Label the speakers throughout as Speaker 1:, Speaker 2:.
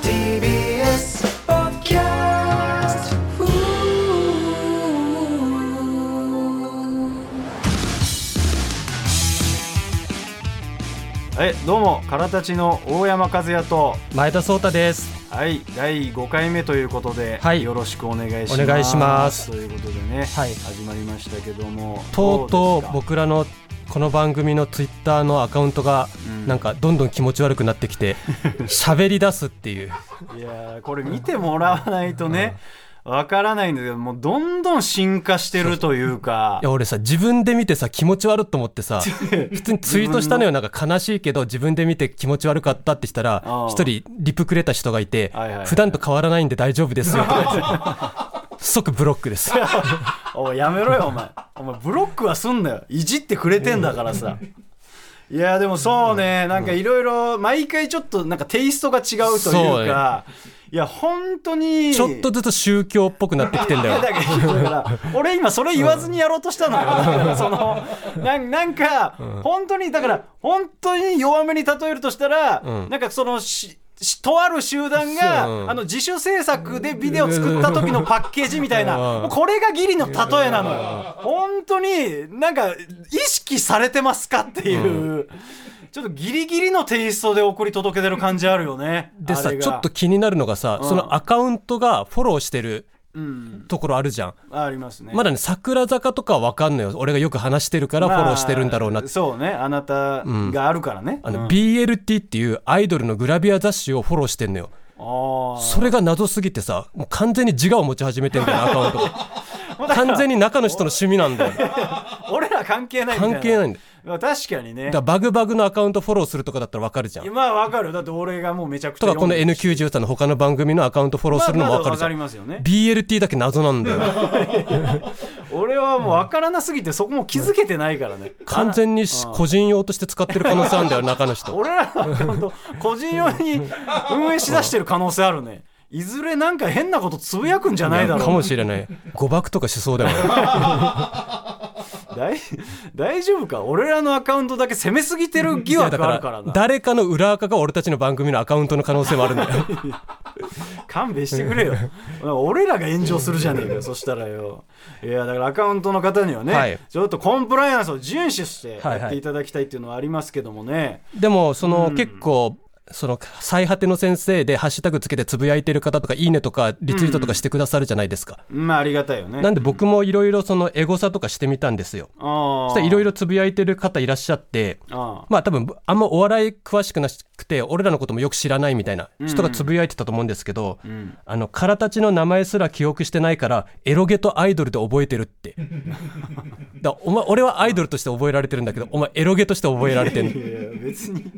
Speaker 1: TBS ポッドキャスト
Speaker 2: はいどうもからたちの大山和也と。
Speaker 3: 前田壮太です。
Speaker 2: はい第5回目ということで、
Speaker 3: はい。
Speaker 2: よろしくお願いします。
Speaker 3: お願いします。
Speaker 2: ということでね、
Speaker 3: はい。
Speaker 2: 始まりましたけども
Speaker 3: とうとう僕らのこの番組のツイッターのアカウントが
Speaker 2: うん。
Speaker 3: なんかどんどん気持ち悪くなってきて 喋り出すっていう。
Speaker 2: いやーこれ見てもらわないとねわからないんだけどもうどんどん進化してるというか。
Speaker 3: いや俺さ自分で見てさ気持ち悪いと思ってさ 普通にツイートしたのよなんか悲しいけど自分で見て気持ち悪かったってしたら一人リプくれた人がいて
Speaker 2: はいはいはい。
Speaker 3: 普段と変わらないんで大丈夫ですよ 即ブロックです。
Speaker 2: おいやめろよお前。お前ブロックはすんなよ。いじってくれてんだからさ。いやでもそうね。なんかいろいろ毎回ちょっとなんかテイストが違うというか。いや本当に。
Speaker 3: ちょっとずつ宗教っぽくなってきてんだよ。
Speaker 2: だか俺今それ言わずにやろうとしたのよ、だからそのなんなんか、本当にだから本当に弱めに例えるとしたら、
Speaker 3: うん。
Speaker 2: なんかそのししとある集団が、
Speaker 3: そう。うん
Speaker 2: あの自主制作でビデオ作った時のパッケージみたいな、これがギリの例えなのよ、本当になんか意識されてますかっていう、ちょっとギリギリのテイストで送り届けてる感じあるよね。
Speaker 3: でさちょっと気になるのがさ
Speaker 2: うん
Speaker 3: そのアカウントがフォローしてる
Speaker 2: うん
Speaker 3: ところあるじゃん。
Speaker 2: ありますね。
Speaker 3: まだね桜坂とかは分かんのよ。俺がよく話してるからフォローしてるんだろうな。って、
Speaker 2: まあそうね。あなたがあるからね、
Speaker 3: あの
Speaker 2: うん。
Speaker 3: BLT っていうアイドルのグラビア雑誌をフォローしてんのよ。それが謎すぎてさもう完全に自我を持ち始めてんだよアカウントが。完全に中の人の趣味なんだよ
Speaker 2: 関係ないみたいな。
Speaker 3: 関係ないんだ。よ
Speaker 2: まあ確かにね。
Speaker 3: だからバグバグのアカウントフォローするとかだったら分かるじゃん。
Speaker 2: まあわかる。だって俺がもうめちゃくちゃ
Speaker 3: とかこの
Speaker 2: 読んで
Speaker 3: N93 の他の番組のアカウントフォローするのも分かるじゃん、
Speaker 2: まあまだわかりますよね。
Speaker 3: BLT だけ謎なんだよ。
Speaker 2: 俺はもう分からなすぎてそこも気づけてないからね。
Speaker 3: 完全にし個人用として使ってる可能性あるんだよ 中の人。
Speaker 2: 俺らのアカウント個人用に運営しだしてる可能性あるねいずれなんか変なことつぶやくんじゃないだろう。
Speaker 3: かもしれない。誤爆とかしそうだよね。
Speaker 2: 大大丈夫か？俺らのアカウントだけ攻めすぎてる疑惑あるからな。
Speaker 3: ら誰かの裏垢が俺たちの番組のアカウントの可能性もあるんだよ。
Speaker 2: 勘弁してくれよ。俺らが炎上するじゃねえかよそしたらよ。いやだからアカウントの方にはね、
Speaker 3: はい。
Speaker 2: ちょっとコンプライアンスを遵守して
Speaker 3: はいはい
Speaker 2: やっていただきたいっていうのはありますけどもね、
Speaker 3: でもその結構その最果ての先生でハッシュタグつけてつぶやいてる方とかいいねとかリツイートとかしてくださるじゃないですか、
Speaker 2: まあありがたいよね。
Speaker 3: なんで僕もいろいろそのエゴサとかしてみたんですよ。そしたらいろいろつぶやいてる方いらっしゃって
Speaker 2: あ
Speaker 3: まあ多分あんまお笑い詳しくなくて俺らのこともよく知らないみたいな人がつぶやいてたと思うんですけど、
Speaker 2: ーうん。
Speaker 3: あの、空たちの名前すら記憶してないから、エロゲとアイドルで覚えてるって。だお前、俺はアイドルとして覚えられてるんだけど、お前エロゲとして覚えられてる。
Speaker 2: いやいや別に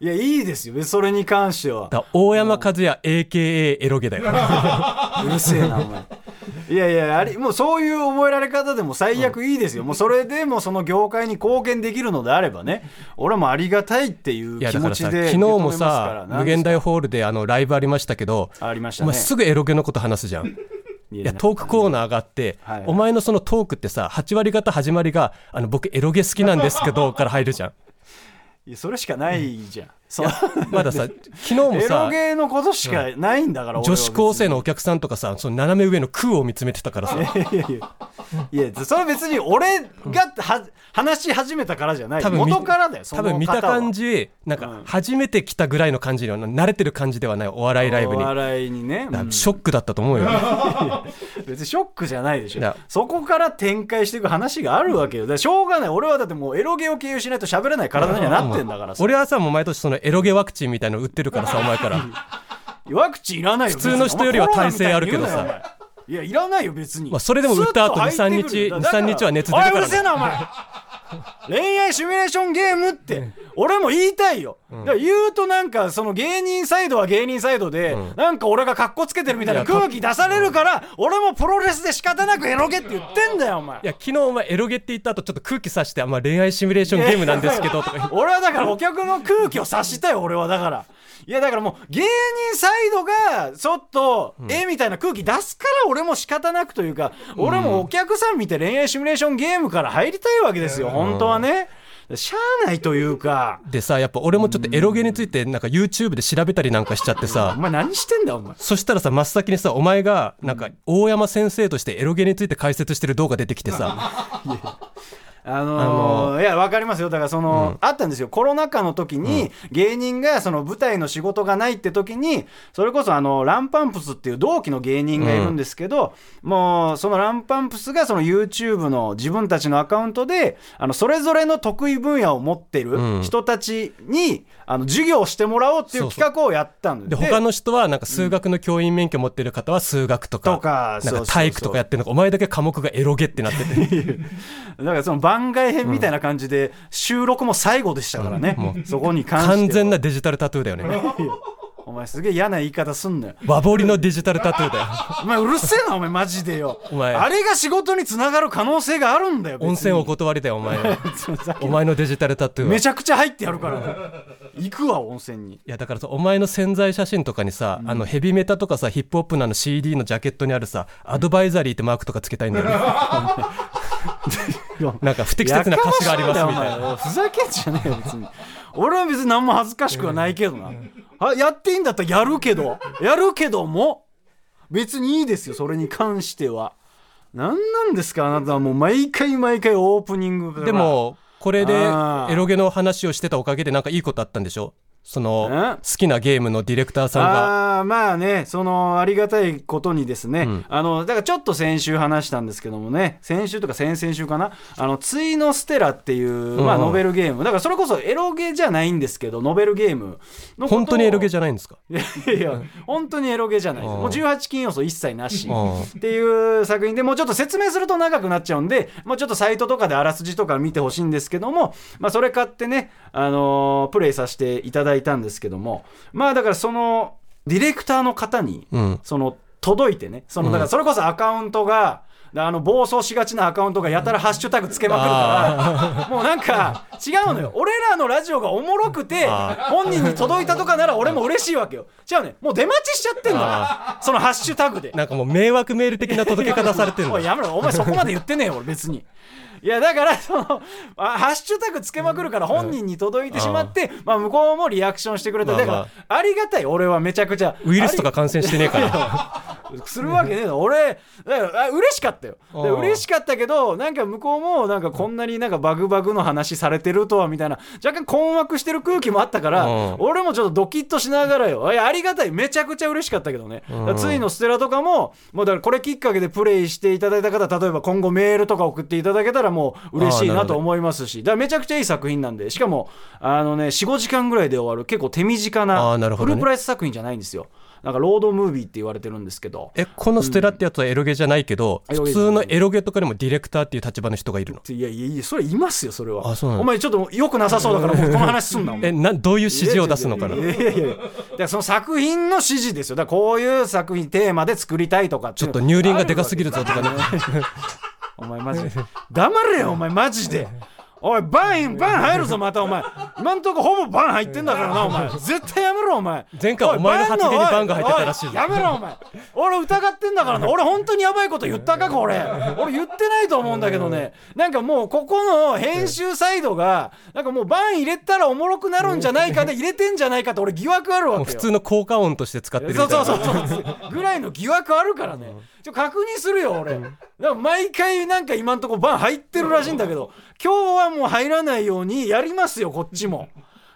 Speaker 2: いやいいですよ。それに関しては。
Speaker 3: だ大山和也 AKA エロゲだよ。
Speaker 2: うるせえなお前。いやいやありもうそういう覚えられ方でも最悪いいですよ、もうそれでもその業界に貢献できるのであればね。俺もありがたいっていう
Speaker 3: いや
Speaker 2: 気
Speaker 3: だからさ、
Speaker 2: 持ちで
Speaker 3: 昨日もさ、無限大ホールであのライブありましたけど、
Speaker 2: ありましたね。
Speaker 3: すぐエロゲのこと話すじゃん。
Speaker 2: い。
Speaker 3: いやトークコーナーがあって、
Speaker 2: はい
Speaker 3: お前のそのトークってさ8割方始まりがあの僕エロゲ好きなんですけどから入るじゃん
Speaker 2: それしかないじゃん、そう。
Speaker 3: まださ 昨日も
Speaker 2: エロ
Speaker 3: さ
Speaker 2: ゲーのことしかないんだから、
Speaker 3: 女子高生のお客さんとかさその斜め上の空を見つめてたからさ。
Speaker 2: いやいやいや。それは別に俺がは話し始めたからじゃない。
Speaker 3: 多分見
Speaker 2: 元からだよその
Speaker 3: 多分見た感
Speaker 2: じ
Speaker 3: じなんか
Speaker 2: うん。
Speaker 3: 初めて来たぐらいの感じには慣れてる感じではないお笑いライブに。
Speaker 2: お笑いにね、うん。
Speaker 3: ショックだったと思うよ。
Speaker 2: 別にショックじゃないでしょ。
Speaker 3: いや。
Speaker 2: そこから展開していく話があるわけよ。だからしょうがない。俺はだってもうエロゲを経由しないと喋れない体にはなってんだからさ。
Speaker 3: 俺はさもう毎年そのエロゲワクチンみたいの売ってるからさお前から。
Speaker 2: ワクチンいらないよ
Speaker 3: 普通の人よりは耐性あるけどさ。
Speaker 2: いやいらないよ別に、
Speaker 3: まあそれでも打った後
Speaker 2: スッと入ってくる
Speaker 3: 2 3日
Speaker 2: だから
Speaker 3: 2 3日は熱出るから
Speaker 2: おいうるせえなお前 恋愛シミュレーションゲームって俺も言いたいよ、だから言うとなんかその芸人サイドは芸人サイドで、
Speaker 3: うん。
Speaker 2: なんか俺がカッコつけてるみたいな空気出されるから俺もプロレスで仕方なくエロゲって言ってんだよお前。
Speaker 3: いや昨日お前エロゲって言った後ちょっと空気さしてあまあ恋愛シミュレーションゲームなんですけどとか
Speaker 2: 俺はだからお客の空気を察したよ俺は。だからいやだからもう芸人サイドがちょっとえみたいな空気出すから俺も仕方なくというか俺もお客さん見て恋愛シミュレーションゲームから入りたいわけですよ本当はね。しゃあないというか。
Speaker 3: でさやっぱ俺もちょっとエロゲについてなんか YouTube で調べたりなんかしちゃって
Speaker 2: お
Speaker 3: さ
Speaker 2: 前何してんだよお前。
Speaker 3: そしたらさ真っ先にさお前がなんか大山先生としてエロゲについて解説してる動画出てきてさ
Speaker 2: あのーいや分かりますよ。だからその、
Speaker 3: うん。
Speaker 2: あったんですよ。コロナ禍の時に、芸人がその舞台の仕事がないって時にそれこそあのランパンプスっていう同期の芸人がいるんですけど、もうそのランパンプスがその YouTube の自分たちのアカウントであのそれぞれの得意分野を持ってる
Speaker 3: うん。
Speaker 2: 人たちに、あの授業をしてもらおうっていう企画をやったんで
Speaker 3: で他の人はなんか数学の教員免許持ってる方は数学とかなんか体育とかやってるのかお前だけ科目がエロゲってなってて。
Speaker 2: だからその番外編みたいな感じで、収録も最後でしたからね、そこに関しては。
Speaker 3: 完全なデジタルタトゥーだよね。
Speaker 2: お前すげえ嫌な言い方すんなよ。
Speaker 3: 和彫りのデジタルタトゥーだよ。
Speaker 2: お前うるせえなお前マジでよ。
Speaker 3: お前。
Speaker 2: あれが仕事につながる可能性があるんだよ
Speaker 3: 温泉お断りだよお前。お前のデジタルタトゥーは。
Speaker 2: めちゃくちゃ入ってやるから。行くわ温泉に。
Speaker 3: いやだからさお前の潜在写真とかにさ、あのヘビメタとかさヒップホップのあの CD のジャケットにあるさアドバイザリーってマークとかつけたいんだよね なんか不適切な歌詞がありますみたいな。
Speaker 2: ふざけんじゃねえよ別に。俺は別に何も恥ずかしくはないけどな、あやっていいんだったらやるけどやるけども別にいいですよそれに関しては。何なんですかあなたはもう毎回毎回オープニング
Speaker 3: でもこれでエロゲの話をしてたおかげでなんかいいことあったんでしょ？その
Speaker 2: え
Speaker 3: 好きなゲームのディレクターさんが。
Speaker 2: あーまあねそのありがたいことにですね、
Speaker 3: うん。
Speaker 2: あのだからちょっと先週話したんですけどもね。先週とか先々週かな。あの「ついのステラ」っていう、まあ、
Speaker 3: うん。うん
Speaker 2: ノベルゲーム。だからそれこそエロゲじゃないんですけどノベルゲームの
Speaker 3: 本当にエロゲじゃないんですか？
Speaker 2: いやいや本当にエロゲじゃないです。
Speaker 3: うん。
Speaker 2: もう18禁要素一切なし
Speaker 3: うん。
Speaker 2: っていう作品でもうちょっと説明すると長くなっちゃうんでもうちょっとサイトとかであらすじとか見てほしいんですけども、まあ、それ買ってね、あのープレイさせていただいたんですけどもまあだからそのディレクターの方に
Speaker 3: うん。
Speaker 2: その届いてねそのだからそれこそアカウントが、あの暴走しがちなアカウントがやたらハッシュタグつけまくるから もうなんか違うのよ。俺らのラジオがおもろくて
Speaker 3: あ
Speaker 2: 本人に届いたとかなら俺も嬉しいわけよ。違うねもう出待ちしちゃってんだそのハッシュタグで。
Speaker 3: なんかもう迷惑メール的な届け方されてるの。
Speaker 2: やめろ。お前そこまで言ってねえよ俺別にいやだからそのあ ハッシュタグつけまくるから本人に届いてしまって、まあ、向こうもリアクションしてくれた、だからありがたい。俺はめちゃくちゃ。
Speaker 3: ウイルスとか感染してねえから
Speaker 2: するわけねえだろ。俺だからあ嬉しかったよ。で
Speaker 3: うん
Speaker 2: 嬉しかったけどなんか向こうもなんかこんなになんかバグバグの話されてるとはみたいな。若干困惑してる空気もあったから
Speaker 3: うん
Speaker 2: 俺もちょっとドキッとしながらよ。いやありがたい。めちゃくちゃ嬉しかったけどね。ついのステラとかももうだからこれきっかけでプレイしていただいた方例えば今後メールとか送っていただけたらもう嬉しい
Speaker 3: な
Speaker 2: と思いますし。だからめちゃくちゃいい作品なんでしかもあのね45時間ぐらいで終わる。結構手短
Speaker 3: あ
Speaker 2: なフルプライス作品じゃないんですよなんかロードムービーって言われてるんですけど。
Speaker 3: えこのステラってやつはエロゲじゃないけど、
Speaker 2: エロゲ
Speaker 3: 普通のエロゲとかでもディレクターっていう立場の人がいるの？
Speaker 2: いやいやいやそれいますよそれは。
Speaker 3: あそうなの？
Speaker 2: お前ちょっとよくなさそうだからもうこの話すんな
Speaker 3: えなどういう指示を出すのかな？い
Speaker 2: やいやいや。いやだからその作品の指示ですよ。だからこういう作品テーマで作りたいとか
Speaker 3: ちょっと乳輪がでかすぎるぞとかね。
Speaker 2: お前マジで。黙れよお前マジでおいバンバン入るぞまたお前。今んとこほぼバン入ってんだからなお前。絶対やめろお前。
Speaker 3: 前回お前の発言にバンが入ってたらしい
Speaker 2: おやめろお前。俺疑ってんだからな。俺本当にやばいこと言ったかこれ。俺言ってないと思うんだけどね。なんかもうここの編集サイドがなんかもうバン入れたらおもろくなるんじゃないかで入れてんじゃないかって俺疑惑あるわけよ。
Speaker 3: 普通の効果音として使ってる
Speaker 2: そ
Speaker 3: いうな
Speaker 2: そうそうそう。ぐらいの疑惑あるからねちょ確認するよ俺。だから毎回なんか今んとこバン入ってるらしいんだけど今日はもう入らないようにやりますよこっちも。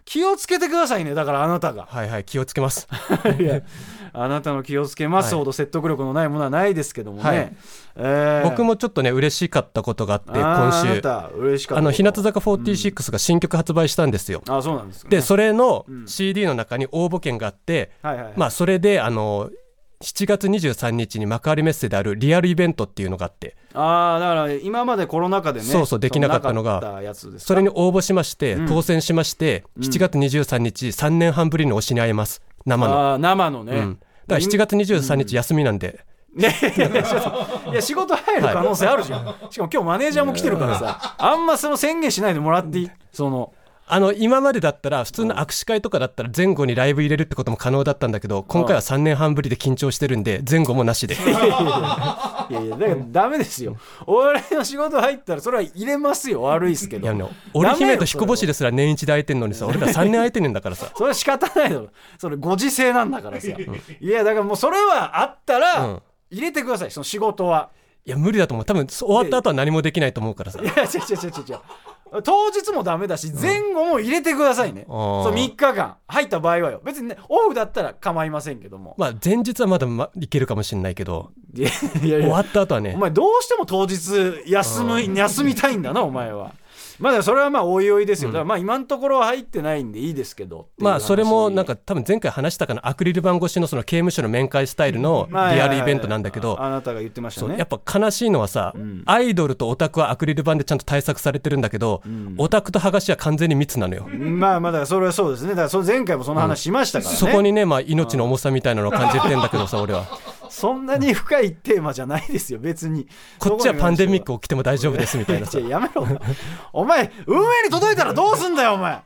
Speaker 2: 気をつけてくださいねだからあなたが。
Speaker 3: はいはい気をつけます。
Speaker 2: あなたの気をつけます
Speaker 3: はい。
Speaker 2: ほど説得力のないものはないですけどもね、
Speaker 3: はい。
Speaker 2: えー。
Speaker 3: 僕もちょっとね嬉しかったことがあって今週。
Speaker 2: た嬉しかった
Speaker 3: あの日向坂46が新曲発売したんですよ、
Speaker 2: あそうなんですか。
Speaker 3: でそれの
Speaker 2: ん。
Speaker 3: CD の中に応募券があって、
Speaker 2: はいはいはい。
Speaker 3: まあそれであの7月23日に幕張メッセであるリアルイベントっていうのがあって
Speaker 2: ああだから今までコロナ禍でね
Speaker 3: そうそうできなかったのが
Speaker 2: そ
Speaker 3: れに応募しまして、
Speaker 2: うん。
Speaker 3: 当選しまして7月23日3年半ぶりに推しに会えます。生の、
Speaker 2: あー生のね、
Speaker 3: うん、だから7月23日休みなんで、
Speaker 2: いやいやいやちょっといや仕事入る可能性あるじゃん、しかも今日マネージャーも来てるからさ あんまその宣言しないでもらっていい？その
Speaker 3: あの今までだったら普通の握手会とかだったら前後にライブ入れるってことも可能だったんだけど今回は3年半ぶりで緊張してるんで前後もなしで。
Speaker 2: いやいやだからダメですよ。お笑いの仕事入ったらそれは入れますよ。悪いっすけど。
Speaker 3: いやね織姫と彦星ですら年一で空いてんのにさ俺ら3年空いてんだからさ。
Speaker 2: それは仕方ないだろ。それご時世なんだからさ、いやだからもうそれはあったら、
Speaker 3: うん。
Speaker 2: 入れてくださいその仕事はい
Speaker 3: や無理だと思う。多分終わった後は何もできないと思うからさ。
Speaker 2: いや違う違う違う違う当日もダメだし前後も入れてくださいね、そう3日間。入った場合はよ。別にねオフだったら構いませんけども。
Speaker 3: まあ前日はまだ、ま、いけるかもしれないけど。
Speaker 2: いやいや
Speaker 3: 終わった後はね。
Speaker 2: お前どうしても当日休む休みたいんだなお前はまあでもそれはまあおいおいですよ、だからまあ今のところは入ってないんでいいですけど。
Speaker 3: まあそれもなんか多分前回話したかな？アクリル板越しのその刑務所の面会スタイルのリ
Speaker 2: まあ
Speaker 3: アルイベントなんだけど。
Speaker 2: あなたが言ってましたね。
Speaker 3: やっぱ悲しいのはさ、アイドルとオタクはアクリル板でちゃんと対策されてるんだけど、オタクと剥がしは完全に密なのよ、
Speaker 2: まあまあだからそれはそうですね。だからその前回もその話しましたからね、
Speaker 3: そこにね、まあ、命の重さみたいなのを感じてんだけどさ俺は
Speaker 2: そんなに深いテーマじゃないですよ別に。
Speaker 3: こっちはパンデミッ
Speaker 2: ク
Speaker 3: ク起きても大丈夫ですみたいな。さ
Speaker 2: やめろ。お前運営に届いたらどうすんだよお前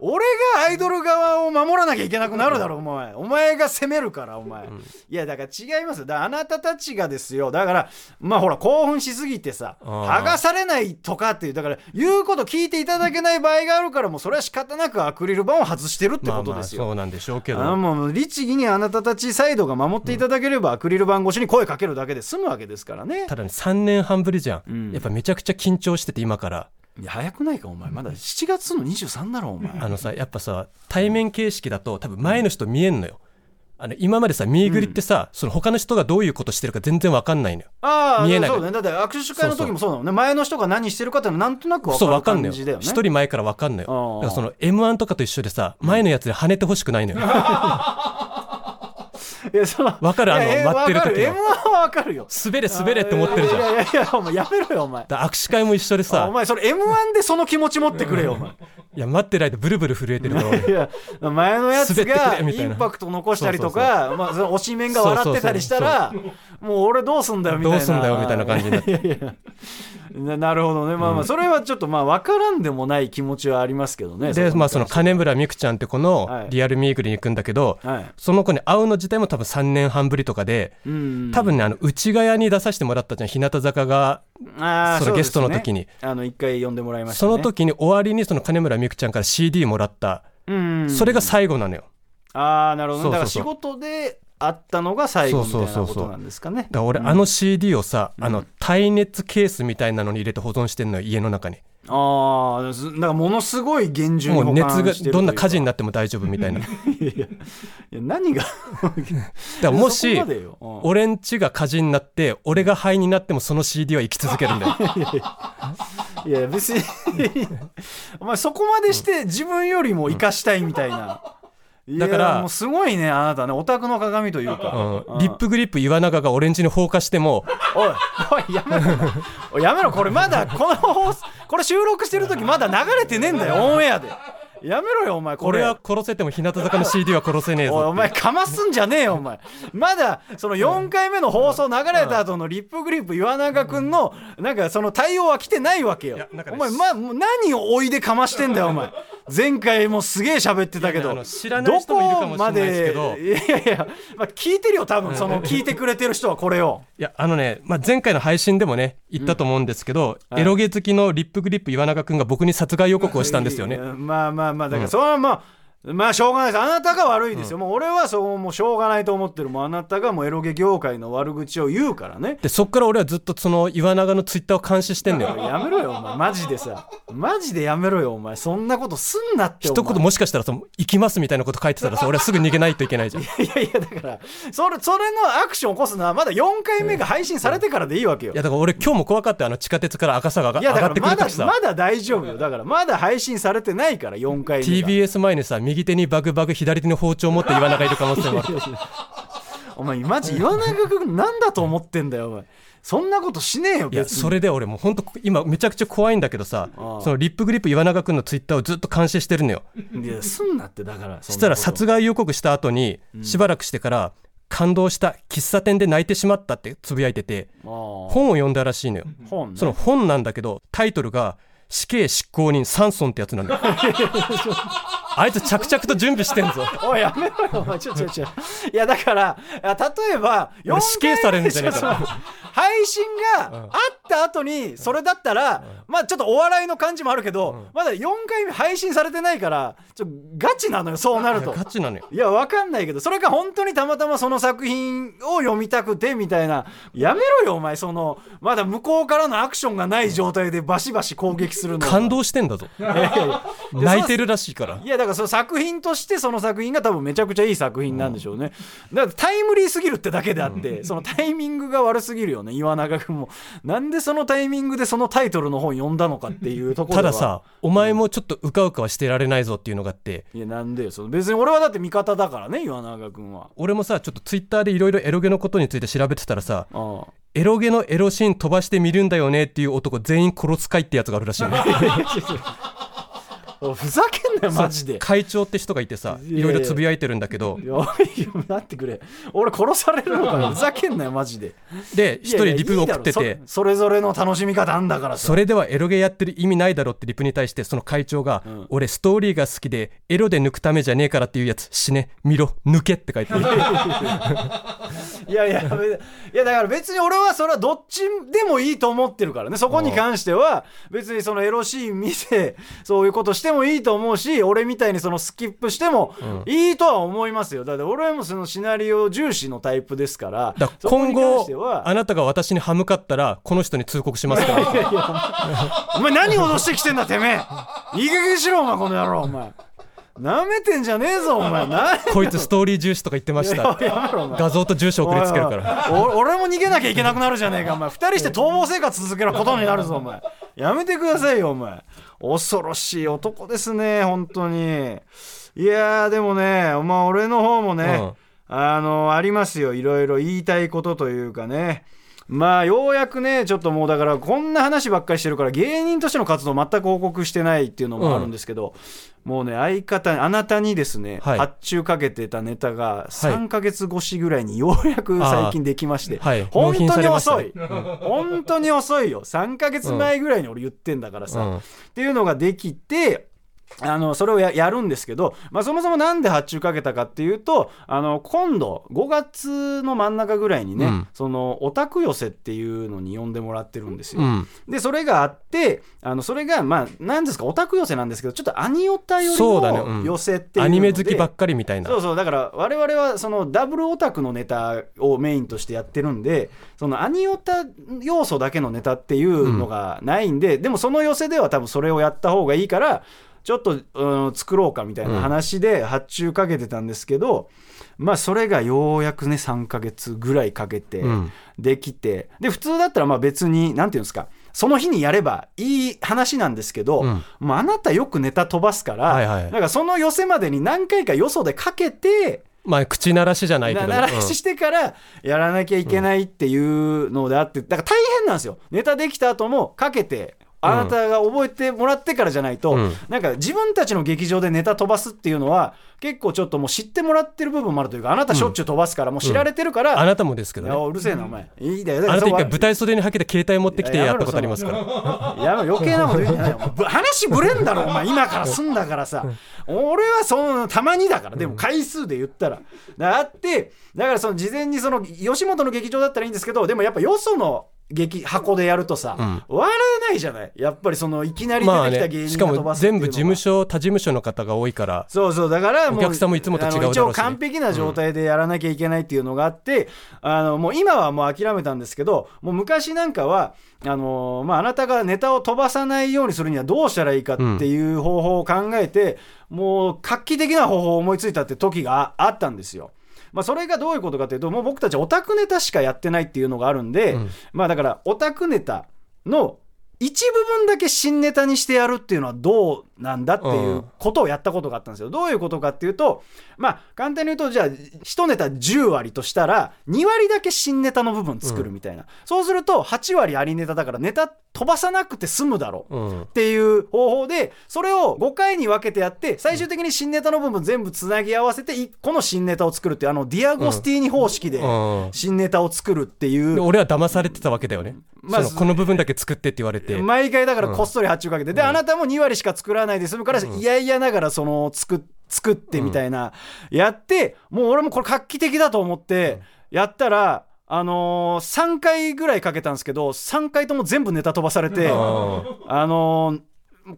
Speaker 2: 俺がアイドル側を守らなきゃいけなくなるだろお前。お前が責めるからお前、いやだから違いますよ。だあなたたちがですよ。だからまあほら興奮しすぎてさ剥がされないとかっていうだから言うこと聞いていただけない場合があるからもうそれは仕方なくアクリル板を外してるって
Speaker 3: まあまあ
Speaker 2: ことですよ、
Speaker 3: そうなんでしょうけど。
Speaker 2: あのもう律儀にあなたたちサイドが守っていただければ、アクリル板越しに声かけるだけで済むわけですからね。
Speaker 3: ただね3年半ぶりじゃん、
Speaker 2: ん。
Speaker 3: やっぱめちゃくちゃ緊張してて今から
Speaker 2: いや早くないかお前。まだ7月の23だろお前。
Speaker 3: あのさやっぱさ対面形式だと多分前の人見えんのよ。あの今までさ見ぐりってさ、その他の人がどういうことしてるか全然わかんないのよ。
Speaker 2: ああ
Speaker 3: 見えない
Speaker 2: そうね。だって握手会の時もそうだもんね。前の人が何してるかってのなんとなく分かる
Speaker 3: そうわかんのよ。
Speaker 2: 感じだよね。
Speaker 3: 一人前からわかんのよ。だからその m 1とかと一緒でさ前のやつで跳ねてほしくないのよ
Speaker 2: いやその
Speaker 3: わかるあの待ってる時の
Speaker 2: わかる。M1 はわかるよ。
Speaker 3: 滑れ滑れって思ってるじゃん。
Speaker 2: いやいやいやお前やめろよお前。
Speaker 3: だ握手会も一緒で
Speaker 2: お
Speaker 3: さ
Speaker 2: 前それ M1 でその気持ち持ってくれよお前。
Speaker 3: いや待ってる間ブルブル震えてるから俺。
Speaker 2: いや前のやつがインパクト残したりとかまあその推しメンが笑ってたりしたらもう俺どうすんだよみたいな。
Speaker 3: どうすんだよみたいな感じになって。
Speaker 2: いやいやななるほどね。まあまあそれはちょっとまあ分からんでもない気持ちはありますけどね
Speaker 3: でまあその金村美空ちゃんって子の
Speaker 2: はい。
Speaker 3: リアルミーグリに行くんだけど、
Speaker 2: はい。
Speaker 3: その子に会うの自体も多分3年半ぶりとかで
Speaker 2: うん
Speaker 3: 多分ねあの内ヶ谷に出させてもらったじゃん。日向坂がそのゲストの時に。
Speaker 2: あの一回呼んでもらいましたね。
Speaker 3: その時に終わりにその金村美空ちゃんから CD もらった。
Speaker 2: うん
Speaker 3: それが最後なのよ。
Speaker 2: ああなるほどね。だから仕事で会ったのが最後みたいな
Speaker 3: そうそうそうそう。
Speaker 2: ことなんですかね。
Speaker 3: だから俺あの CD をさ、あの耐熱ケースみたいなのに入れて保存してんのよ家の中に。
Speaker 2: ああずなんかものすごい厳重に保
Speaker 3: もう熱がどんな火事に
Speaker 2: な
Speaker 3: なっても大丈夫みたいな。
Speaker 2: いやいや何が？
Speaker 3: らもし
Speaker 2: うん。
Speaker 3: 俺んちが火事になって俺が灰になってもその CD は生き続けるんだよ。
Speaker 2: いや別にお前そこまでして自分よりも生かしたいみたいな、
Speaker 3: だから
Speaker 2: もうすごいねあなたねオタクの鏡というか、
Speaker 3: うんリップグリップ岩永が俺んちに放火しても
Speaker 2: おいおいやめろ。おいやめろ。これまだこの放送これ収録してる時まだ流れてねえんだよオンエアで。やめろよお前これ。
Speaker 3: 俺は殺せても日向坂の CD は殺せねえぞ
Speaker 2: お前かますんじゃねえよお前。まだその4回目の放送流れた後のリップグリップ岩永君のなんかその対応は来てないわけよ。お前、ま、何をおいでかましてんだよお前前回もすげえ喋ってたけど
Speaker 3: 知らない人もいるかもしれないですけど。
Speaker 2: どこまで？いやいや、まあ、聞いてるよ多分 その聞いてくれてる人はこれを。
Speaker 3: いやあのね、まあ、前回の配信でもね言ったと思うんですけど、エロゲ好きのリップグリップ岩永君が僕に殺害予告をしたんですよね。
Speaker 2: まあまあまあだからそれはまあ、まあしょうがないです。あなたが悪いですよ、もう俺はそうもうしょうがないと思ってる。もうあなたがもうエロゲ業界の悪口を言うからね。
Speaker 3: でそっから俺はずっとその岩永のツイッターを監視してんのよ。
Speaker 2: やめろよお前。マジでさ。マジでやめろよお前。そんなことすんなってお
Speaker 3: 一
Speaker 2: 前。
Speaker 3: 言もしかしたらその行きますみたいなこと書いてたらさ俺はすぐ逃げないといけないじゃん。
Speaker 2: いやいやだからそれそれのアクション起こすのはまだ4回目が配信されてからでいいわけよ。
Speaker 3: いやだから俺今日も怖かったよあの地下鉄から赤坂が
Speaker 2: いや
Speaker 3: 上がってく
Speaker 2: だからまだ
Speaker 3: る時さ
Speaker 2: まだ大丈夫よ。だからまだ配信されてないから4回目が。
Speaker 3: TBS 前にさ右手にバグバグ左手に包丁持って岩永いる可能性もある。
Speaker 2: お前マジ岩永君なんだと思ってんだよお前そんなことしねえよ
Speaker 3: いやそれで俺もう本当今めちゃくちゃ怖いんだけどさそのリップグリップ岩永君のツイッターをずっと監視してるのよ。
Speaker 2: いやすんなってだから
Speaker 3: そしたら殺害予告した後にしばらくしてから感動した喫茶店で泣いてしまったってつぶやいてて
Speaker 2: 本
Speaker 3: 本を読んだらしいのよ。
Speaker 2: 本ね。
Speaker 3: その本なんだけどタイトルが死刑執行人サンソンってやつなんだよ。あいつ着々と準備してんぞ。
Speaker 2: おいやめろよちょちょちょ。いやだから例えば
Speaker 3: 俺死刑されるんじゃねえか。な
Speaker 2: そうそう配信があった後にそれだったら、まあちょっとお笑いの感じもあるけど、まだ4回目配信されてないからちょガチなのよそうなると。
Speaker 3: ガチなのよ。
Speaker 2: いやわかんないけどそれか本当にたまたまその作品を読みたくてみたいな。やめろよお前。そのまだ向こうからのアクションがない状態でバシバシ攻撃するの
Speaker 3: 感動してんだぞ。泣いてるらしいから。
Speaker 2: いやだからその作品としてその作品が多分めちゃくちゃいい作品なんでしょうね、だからタイムリーすぎるってだけであって、そのタイミングが悪すぎるよね岩永君も。なんでそのタイミングでそのタイトルの本読んだのかっていうところ
Speaker 3: たださお前もちょっとうかうかはしてられないぞっていうのがあって。
Speaker 2: いやなんでよその別に俺はだって味方だからね岩永君は。
Speaker 3: 俺もさちょっとツイッターでいろいろエロゲのことについて調べてたらさ
Speaker 2: ああ
Speaker 3: エロゲのエロシーン飛ばしてみるんだよねっていう男全員殺すかいってやつがあるらしい
Speaker 2: ね。ふざけんなよマジで。
Speaker 3: 会長って人がいてさ
Speaker 2: い
Speaker 3: ろいろつぶやいてるんだけど。
Speaker 2: いや待ってくれ。俺殺されるのかよ。ふざけんなよマジで。
Speaker 3: で一人リプ送ってて。
Speaker 2: そそれぞれの楽しみ方あんだからさ。
Speaker 3: それではエロゲやってる意味ないだろってリプに対してその会長が、俺ストーリーが好きでエロで抜くためじゃねえからっていうやつ死ね見ろ抜けって書いてる。
Speaker 2: いやいや、べいやだから別に俺はそれはどっちでもいいと思ってるからね。そこに関しては別にそのエロシーン見てそういうことしてもいいと思うし、俺みたいにそのスキップしてもいいとは思いますよ。だって俺もそのシナリオ重視のタイプですから。
Speaker 3: 今後あなたが私に歯向かったらこの人に通告しますから
Speaker 2: お前何脅してきてんだてめえ。いい加減にしろお前この野郎お前。なめてんじゃねえぞお前。な
Speaker 3: こいつストーリー重視とか言ってました。画像と住所送りつけるから
Speaker 2: 俺も逃げなきゃいけなくなるじゃねえかお前二人して逃亡生活続けることになるぞお前やめてくださいよお前。恐ろしい男ですね本当に。いやーでもねまあ俺の方もね、あのありますよ。いろいろ言いたいことというかねまあようやくねちょっともうだからこんな話ばっかりしてるから芸人としての活動全く報告してないっていうのもあるんですけど、もうね相方あなたにですね、
Speaker 3: はい。
Speaker 2: 発注かけてたネタが3ヶ月越しぐらいにようやく最近できまして、
Speaker 3: はい。
Speaker 2: 本当に遅い。本当に遅いよ。3ヶ月前ぐらいに俺言ってんだからさ、
Speaker 3: うん。
Speaker 2: っていうのができてあのそれをややるんですけど、まあ、そもそもなんで発注かけたかっていうとあの今度5月の真ん中ぐらいにね、
Speaker 3: うん。
Speaker 2: そのオタク寄せっていうのに呼んでもらってるんですよ。
Speaker 3: うん。
Speaker 2: でそれがあってあのそれがまあ何ですかオタク寄せなんですけどちょっとアニオタよりの寄せっていうので
Speaker 3: アニメ好きばっかりみたいな。
Speaker 2: そうそうだから我々はそのダブルオタクのネタをメインとしてやってるんでそのアニオタ要素だけのネタっていうのがないんで、でもその寄せでは多分それをやった方がいいからちょっと、うん、作ろうかみたいな話で発注かけてたんですけど、まあそれがようやくね3ヶ月ぐらいかけて
Speaker 3: うん。
Speaker 2: できて、で普通だったらまあ別に何て言うんですかその日にやればいい話なんですけど、
Speaker 3: うん。
Speaker 2: もうあなたよくネタ飛ばすから、
Speaker 3: はいはい。
Speaker 2: なんかその寄せまでに何回かよそでかけて
Speaker 3: まあ口鳴らしじゃないけど
Speaker 2: な鳴らししてからやらなきゃいけないっていうのであってだから大変なんですよ。ネタできた後もかけてあなたが覚えてもらってからじゃないと、
Speaker 3: うん。
Speaker 2: なんか自分たちの劇場でネタ飛ばすっていうのは結構ちょっともう知ってもらってる部分もあるというかあなたしょっちゅう飛ばすからもう知られてるから、
Speaker 3: あなたもですけどね。
Speaker 2: うるせえなお前。いいだよ。だ
Speaker 3: あなた一回舞台袖にはけて携帯持ってきて
Speaker 2: いや
Speaker 3: やったことありますから。
Speaker 2: やめろ余計なこと言うんじゃないよ。話ぶれんだろお前。今からすんだからさ。俺はそのたまにだから。でも回数で言ったら。だってだからその事前にその吉本の劇場だったらいいんですけどでもやっぱよその劇箱でやるとさ、
Speaker 3: ん。
Speaker 2: 笑えないじゃない？やっぱりそのいきなり
Speaker 3: まあ
Speaker 2: 出てきた芸
Speaker 3: ねしかも
Speaker 2: 人が飛ばすっていうのが
Speaker 3: 全部事務所他事務所の方が多いから。
Speaker 2: そうそう。だからもう
Speaker 3: お客さんもいつもと違うだろう
Speaker 2: 一応完璧な状態でやらなきゃいけないっていうのがあって、あのもう今はもう諦めたんですけどもう昔なんかはあのまあ、あなたがネタを飛ばさないようにするにはどうしたらいいかっていう方法を考えて、もう画期的な方法を思いついたって時がああったんですよ。まあ、それがどういうことかというともう僕たちオタクネタしかやってないっていうのがあるんで、
Speaker 3: うん。
Speaker 2: まあだからオタクネタの一部分だけ新ネタにしてやるっていうのはどうなんだっていうことをやったことがあったんですよ。どういうことかっていうとまあ簡単に言うとじゃあ1ネタ10割としたら2割だけ新ネタの部分作るみたいな、そうすると8割ありネタだからネタ飛ばさなくて済むだろう。
Speaker 3: うん。
Speaker 2: っていう方法でそれを5回に分けてやって最終的に新ネタの部分全部つなぎ合わせて1個の新ネタを作るっていうあのディアゴスティーニ方式で
Speaker 3: うん。
Speaker 2: 新ネタを作るっていう。
Speaker 3: で俺は騙されてたわけだよね、
Speaker 2: まあ
Speaker 3: この部分だけ作ってって言われて。
Speaker 2: 毎回だからこっそり発注かけて、であなたも2割しか作ららないで済むからいやいやながらその作っ作ってみたいな、やってもう俺もこれ画期的だと思ってやったら、あのー、3回ぐらいかけたんですけど3回とも全部ネタ飛ばされて、
Speaker 3: あ
Speaker 2: あのー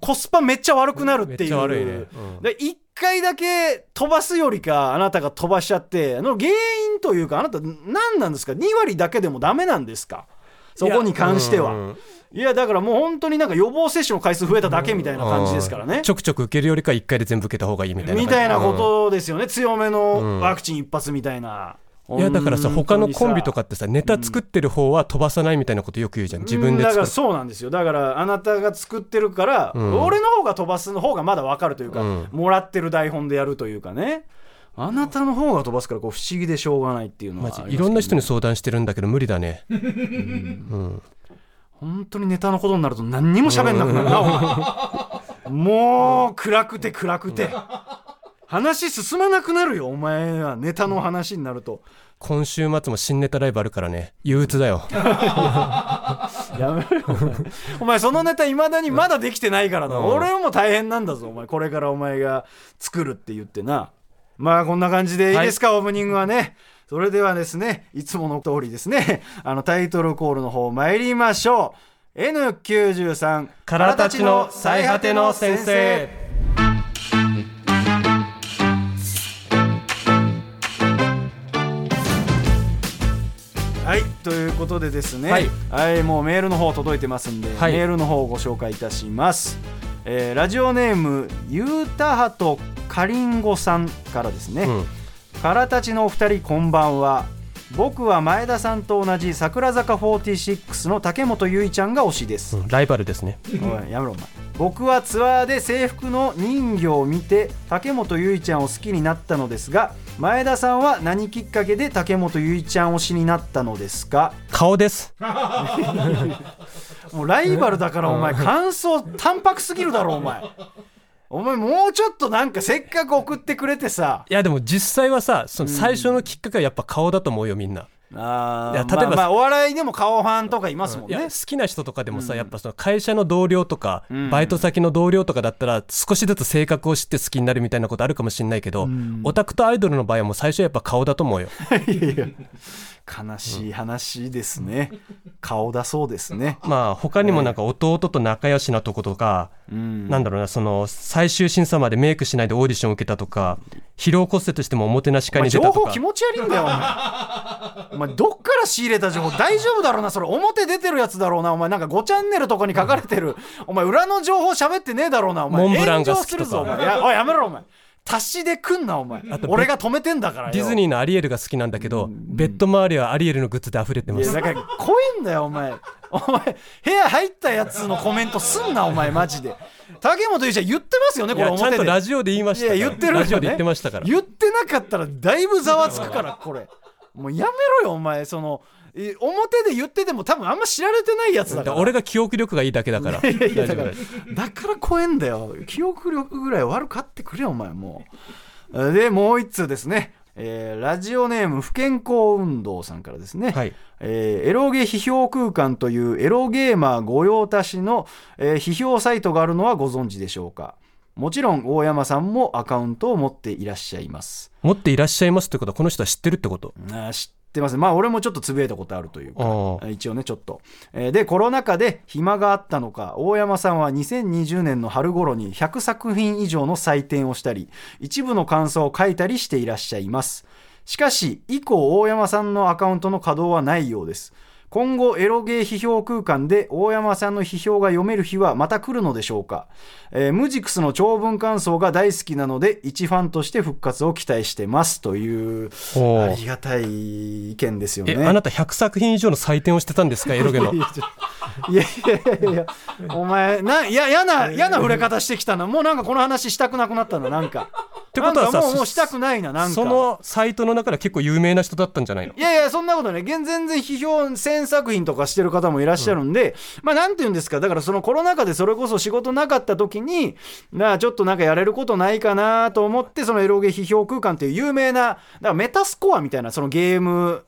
Speaker 2: コスパめっちゃ悪くなるっていう。
Speaker 3: うん。
Speaker 2: で1回だけ飛ばすよりかあなたが飛ばしちゃってあの原因というかあなた何なんですか？2割だけでもダメなんですか？そこに関しては。
Speaker 3: うん
Speaker 2: いやだからもう本当になんか予防接種の回数増えただけみたいな感じですからね。
Speaker 3: ち。ょくちょく受けるよりか1回で全部受けた方がいいみたいな
Speaker 2: みたいなことですよね、強め
Speaker 3: うん。
Speaker 2: のワクチン一発みたいな。
Speaker 3: いやだからさ他のコンビと
Speaker 2: か
Speaker 3: かってさネタ作ってる方は飛ばさないみたいなことよく言うじゃん。自分で
Speaker 2: だからそうなんですよ。だからあなたが作ってるから、
Speaker 3: ん。
Speaker 2: 俺の方が飛ばすの方がまだ分かるというか、
Speaker 3: うん。
Speaker 2: もらってる台本でやるというかね。あなたの方が飛ばすからこう不思議でしょうがないっていうのは
Speaker 3: いろんな人に相談してるんだけど無理だね
Speaker 2: 本当にネタのことになると何にも喋んなくなるな、お前。もう暗くて暗くて。話進まなくなるよお前はネタの話になると。
Speaker 3: 今週末も新ネタライブあるからね。憂鬱だよ。
Speaker 2: やめろ。よお前お前そのネタいまだにまだできてないからな、
Speaker 3: うん。
Speaker 2: 俺も大変なんだぞお前。これからお前が作るって言ってな。まあこんな感じでいいですか、オープニングはねそれではですねいつもの通りですね あのタイトルコールの方参りましょう。N93
Speaker 3: からたちの最果ての先生。
Speaker 2: はいということでですね、
Speaker 3: はい。
Speaker 2: はい、もうメールの方届いてますんで、
Speaker 3: はい。
Speaker 2: メールの方をご紹介いたします、えーラジオネームゆうたはとかりんごさんからですね、
Speaker 3: うん
Speaker 2: からたちのお二人こんばんは。僕は前田さんと同じ桜坂46の竹本結衣ちゃんが推しです、
Speaker 3: うんライバルですね。
Speaker 2: おいやめろお前。僕はツアーで制服の人魚を見て竹本結衣ちゃんを好きになったのですが前田さんは何きっかけで竹本結衣ちゃん推しになったのですか？
Speaker 3: 顔です。
Speaker 2: もうライバルだからお前感想淡白すぎるだろお前お前もうちょっとなんかせっかく送ってくれてさ。
Speaker 3: いやでも実際はさその最初のきっかけはやっぱ顔だと思うよみんな、
Speaker 2: あー
Speaker 3: いや例えば
Speaker 2: まあまあお笑いでも顔ファンとかいますもんね。
Speaker 3: いや好きな人とかでもさ、やっぱその会社の同僚とか、
Speaker 2: ん。
Speaker 3: バイト先の同僚とかだったら少しずつ性格を知って好きになるみたいなことあるかもしれないけど、オタクとアイドルの場合はもう最初はやっぱ顔だと思うよ。
Speaker 2: いやいや悲しい話ですね、顔だそうですね。
Speaker 3: まあ他にもなんか弟と仲良しなとことか、
Speaker 2: うん。
Speaker 3: なんだろうなその最終審査までメイクしないでオーディションを受けたとか疲労骨折してもおもてなし会に出たとか。
Speaker 2: 報気持ち悪いんだよお前。お前どっから仕入れた情報？大丈夫だろうなそれ。表出てるやつだろうなお前。なんか5チャンネルとかに書かれてる。お前裏の情報喋ってねえだろうなお前。
Speaker 3: モンブランが
Speaker 2: 炎
Speaker 3: 好きとか。
Speaker 2: 上するぞお前。やめろお前足しで来んなお前。
Speaker 3: と
Speaker 2: 俺が止めてんだからよ。
Speaker 3: ディズニーのアリエルが好きなんだけど、ベッド周りはアリエルのグッズで溢れてます。
Speaker 2: いやだから怖いんだよお前。お前部屋入ったやつのコメントすんなお前マジで。竹本ゆうちゃん言ってますよねこれ表で
Speaker 3: んとラジオで言いました
Speaker 2: 言ってるよね。
Speaker 3: ラジオで言ってましたから。
Speaker 2: 言ってなかったらだいぶざわつくからこれ。もうやめろよお前そのえ表で言ってても多分あんま知られてないやつだから。
Speaker 3: 俺が記憶力がいいだけだから。大
Speaker 2: いやいやだから怖えんだよ。記憶力ぐらい悪かってくれよお前も。うでもう一通ですね。えーラジオネーム不健康運動さんからですね、
Speaker 3: はい。
Speaker 2: えーエロゲ批評空間というエロゲーマー御用達の、えー批評サイトがあるのはご存知でしょうか。もちろん大山さんもアカウントを持っていらっしゃいます。
Speaker 3: 持っていらっしゃいますってことはこの人は知ってるってこと？
Speaker 2: あー知ってます。まあ俺もちょっとつぶやいたことあるというか一応ねちょっと、えーでコロナ禍で暇があったのか大山さんは2020年の春頃に100作品以上の採点をしたり一部の感想を書いたりしていらっしゃいます。しかし以降大山さんのアカウントの稼働はないようです今後エロゲー批評空間で大山さんの批評が読める日はまた来るのでしょうか、えームジクスの長文感想が大好きなので一ファンとして復活を期待してますというありがたい意見ですよね。
Speaker 3: えあなた100作品以上の採点をしてたんですか？エロゲの。
Speaker 2: いやいやいやお前ないや嫌な嫌な触れ方してきたな。もうなんかこの話したくなくなったななんか。
Speaker 3: てことはさ
Speaker 2: もうもうしたくないななんか。
Speaker 3: そのサイトの中では結構有名な人だったんじゃないの？
Speaker 2: いやいやそんなことね現全然批評演作品とかしてる方もいらっしゃるんで、まあなんて言うんですかだからそのコロナ禍でそれこそ仕事なかった時になあちょっとなんかやれることないかなと思ってそのエロゲ批評空間っていう有名なだからメタスコアみたいなそのゲーム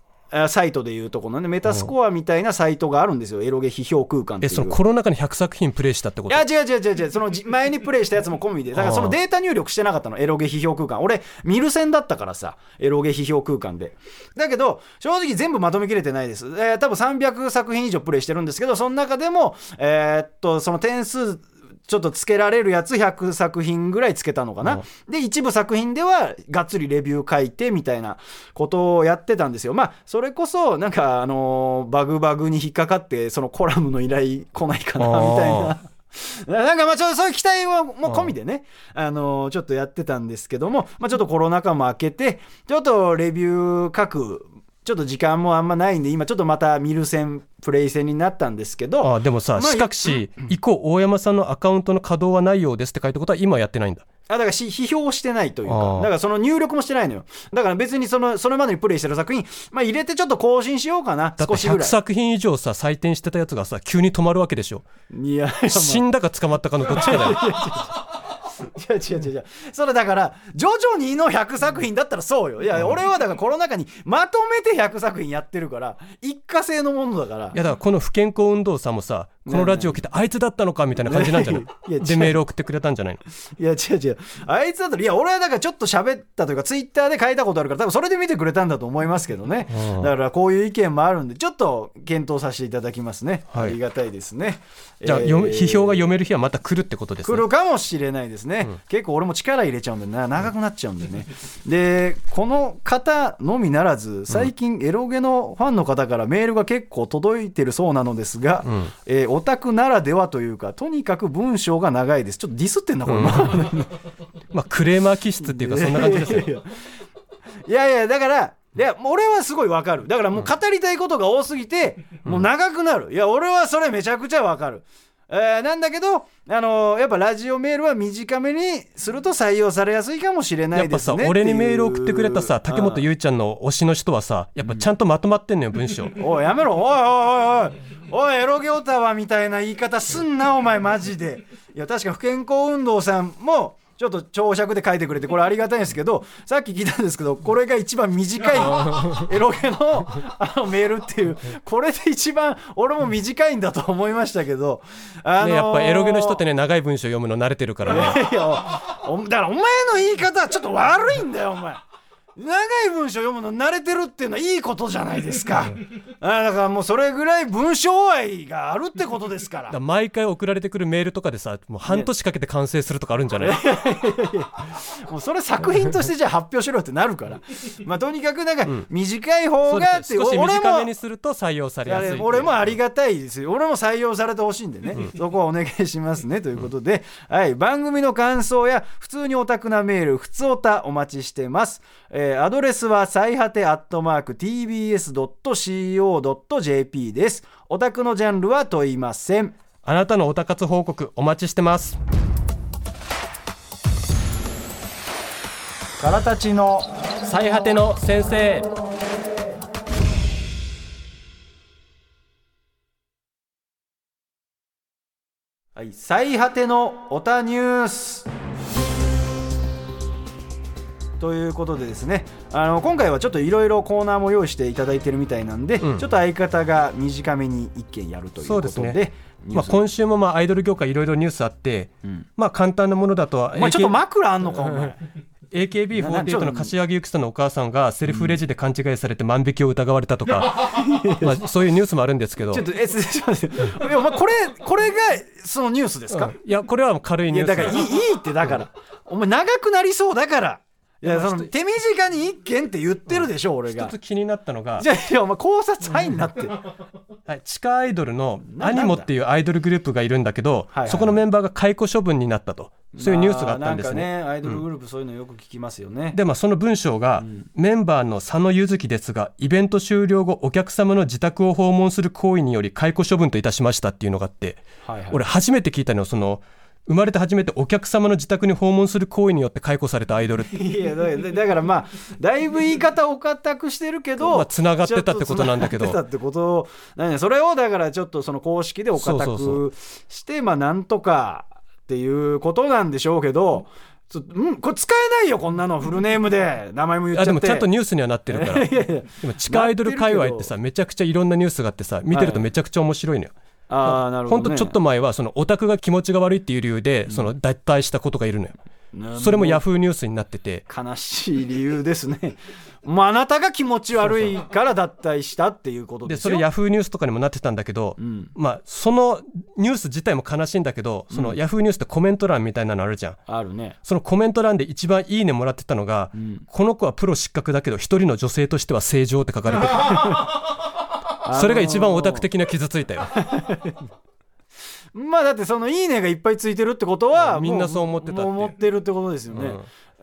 Speaker 2: サイトでいうとこのねメタスコアみたいなサイトがあるんですよ。エロゲ批評空間っていう。
Speaker 3: えそのコロナ禍に100作品プレイしたってこと？
Speaker 2: いや違う違う違う違う。そのじ前にプレイしたやつも込みで。だからそのデータ入力してなかったの。エロゲ批評空間。俺見る線だったからさ。エロゲ批評空間で。だけど正直全部まとめきれてないです、えー多分300作品以上プレイしてるんですけどその中でもえーっとその点数ちょっとつけられるやつ100作品ぐらいつけたのかな、で一部作品ではがっつりレビュー書いてみたいなことをやってたんですよ。まあそれこそなんかあのーバグバグに引っかかってそのコラムの依頼来ないかなみたいな。なんかまあちょっとそういう期待はもう込みでね、あのーちょっとやってたんですけども、まあ、ちょっとコロナ禍も明けて、ちょっとレビュー書く、ちょっと時間もあんまないんで、今ちょっとまた見る戦、プレイ戦になったんですけど、
Speaker 3: あでもさ、
Speaker 2: まあ
Speaker 3: 四角詞以降大山さんのアカウントの稼働はないようですって書いたことは今やってないんだ。
Speaker 2: あだからし批評してないというかだからその入力もしてないのよ。だから別にそのそれまでにプレイしてる作品、まあ、入れてちょっと更新しようかな
Speaker 3: だって100
Speaker 2: 少しぐらい。
Speaker 3: 作品以上さ採点してたやつがさ急に止まるわけでしょ。
Speaker 2: いや
Speaker 3: 死んだか捕まったかのどっちかだよ
Speaker 2: 違う違う違う違う。それだから徐々にの100作品だったらそうよ。いや俺はだからコロナ禍にまとめて100作品やってるから一過性のものだから。
Speaker 3: いやだからこの不健康運動さんもさこのラジオ来てあいつだったのかみたいな感じなんじゃない？
Speaker 2: いや
Speaker 3: でメール送ってくれたんじゃないの？
Speaker 2: いや違う違う。あいつだったらいや俺はだからちょっと喋ったというかツイッターで書いたことあるから多分それで見てくれたんだと思いますけどね。
Speaker 3: うん。
Speaker 2: だからこういう意見もあるんでちょっと検討させていただきますね、
Speaker 3: はい。
Speaker 2: ありがたいですね。
Speaker 3: じゃあ、
Speaker 2: えー。
Speaker 3: 批評が読める日はまた来るってことですね。
Speaker 2: 来るかもしれないですね、結構俺も力入れちゃうんでな長くなっちゃうんでね。でこの方のみならず最近エロゲのファンの方からメールが結構届いてるそうなのですが、
Speaker 3: ん。
Speaker 2: えーオタクならではというかとにかく文章が長いです。ちょっとディスってんなこれ、
Speaker 3: うん。まあクレーマー気質っていうかそんな感じですよ。
Speaker 2: いやいやだからいや俺はすごいわかる。だからもう語りたいことが多すぎて、もう長くなる。いや俺はそれめちゃくちゃわかるえーなんだけど、あのーやっぱラジオメールは短めにすると採用されやすいかもしれな
Speaker 3: やっぱさ
Speaker 2: いですね
Speaker 3: 俺にメール送ってくれたさ竹本ゆいちゃんの推しの人はさやっぱちゃんとまとまってんのよ文章。
Speaker 2: おいやめろ。おいおいおいおい。おいエロゲオタワみたいな言い方すんなお前マジで。いや確か不健康運動さんもちょっと長尺で書いてくれてこれありがたいんですけどさっき聞いたんですけどこれが一番短い エロゲのあのメールっていうこれで一番俺も短いんだと思いましたけど、あのー
Speaker 3: ねやっぱエロゲの人ってね長い文章読むの慣れてるからね。
Speaker 2: いやおだからお前の言い方はちょっと悪いんだよお前長い文章読むの慣れてるっていうのはいいことじゃないですか。あだからもうそれぐらい文章愛があるってことですから。
Speaker 3: 毎回送られてくるメールとかでさもう半年かけて完成するとかあるんじゃない？
Speaker 2: もうそれ作品としてじゃあ発表しろってなるから。まあとにかくなんか短い方がって
Speaker 3: です少し
Speaker 2: 俺も
Speaker 3: 短めにすると採用されやすい
Speaker 2: 俺もありがたいですよ。俺も採用されてほしいんでね、そこはお願いしますね。ということで、はい、番組の感想や普通にオタクなメール普通オタお待ちしてます、えーアドレスは最果てアットマーク TBS.CO.JP です。オタクのジャンルは問いません。
Speaker 3: あなたのオタ活報告お待ちしてます。
Speaker 2: からたちの
Speaker 3: 最果ての先生。
Speaker 2: はい、最果てのオタニュースということでですねあの今回はちょっといろいろコーナーも用意していただいてるみたいなんで、
Speaker 3: うん。
Speaker 2: ちょっと相方が短めに一件やるということで
Speaker 3: そうですね。まあ、今週もまあアイドル業界いろいろニュースあって、
Speaker 2: ん。
Speaker 3: まあ簡単なものだと
Speaker 2: お前ちょっと枕あんのかお前。ななちょ
Speaker 3: AKB48
Speaker 2: っと。
Speaker 3: の柏木由紀さんのお母さんがセルフレジで勘違いされて万引きを疑われたとか、まあ、そういうニュースもあるんですけど。
Speaker 2: ちょっとえちょっといやお前これこれがそのニュースですか、
Speaker 3: うん。いやこれは軽い
Speaker 2: い
Speaker 3: ニュース
Speaker 2: やだからいいいいってだから。お前長くなりそうだからいやその手短に一件って言ってるでしょ、俺が。
Speaker 3: 一つ気になったのが
Speaker 2: じゃあいやお前考察入んなって、
Speaker 3: はい、地下アイドルの
Speaker 2: な
Speaker 3: アニモっていうアイドルグループがいるんだけど、
Speaker 2: はいはい
Speaker 3: そこのメンバーが解雇処分になったと。そういうニュースがあったんですね。
Speaker 2: まあなんかねアイドルグループそういうのよく聞きますよね、
Speaker 3: でまあその文章が、メンバーの佐野柚月ですがイベント終了後お客様の自宅を訪問する行為により解雇処分といたしましたっていうのがあって、
Speaker 2: はいはい。
Speaker 3: 俺初めて聞いたのよその生まれて初めてお客様の自宅に訪問する行為によって解雇されたアイドル
Speaker 2: いやだからまあだいぶ言い方を固くしてるけど、
Speaker 3: まあ繋がってたってことなんだけど。
Speaker 2: っと繋がってたってことなんで それをだからちょっとその公式でお固くしてまあなんとかっていうことなんでしょうけどそうんこれ使えないよこんなの。フルネームで。名前も言っちゃって。
Speaker 3: あでもちゃんとニュースにはなってるから。
Speaker 2: いやいや
Speaker 3: 地下アイドル界隈ってさめちゃくちゃいろんなニュースがあってさ見てるとめちゃくちゃ面白いのよ、
Speaker 2: ああなるほど、ね、
Speaker 3: ほんとちょっと前はそのオタクが気持ちが悪いっていう理由でその脱退したことがいるのよ、それもヤフーニュースになってて。
Speaker 2: 悲しい理由ですね。もうあなたが気持ち悪いから脱退したっていうことで
Speaker 3: それヤフーニュースとかにもなってたんだけど、
Speaker 2: ん。
Speaker 3: まあそのニュース自体も悲しいんだけどそのヤフーニュースってコメント欄みたいなのあるじゃん。
Speaker 2: あるね。
Speaker 3: そのコメント欄で一番いいねもらってたのが、この子はプロ失格だけど一人の女性としては正常って書かれて るそれが一番オタク的な傷ついたよ。
Speaker 2: まあだってその「いいね」がいっぱいついてるってことは
Speaker 3: うんみんなそう思ってたって
Speaker 2: 思ってるってことですよね、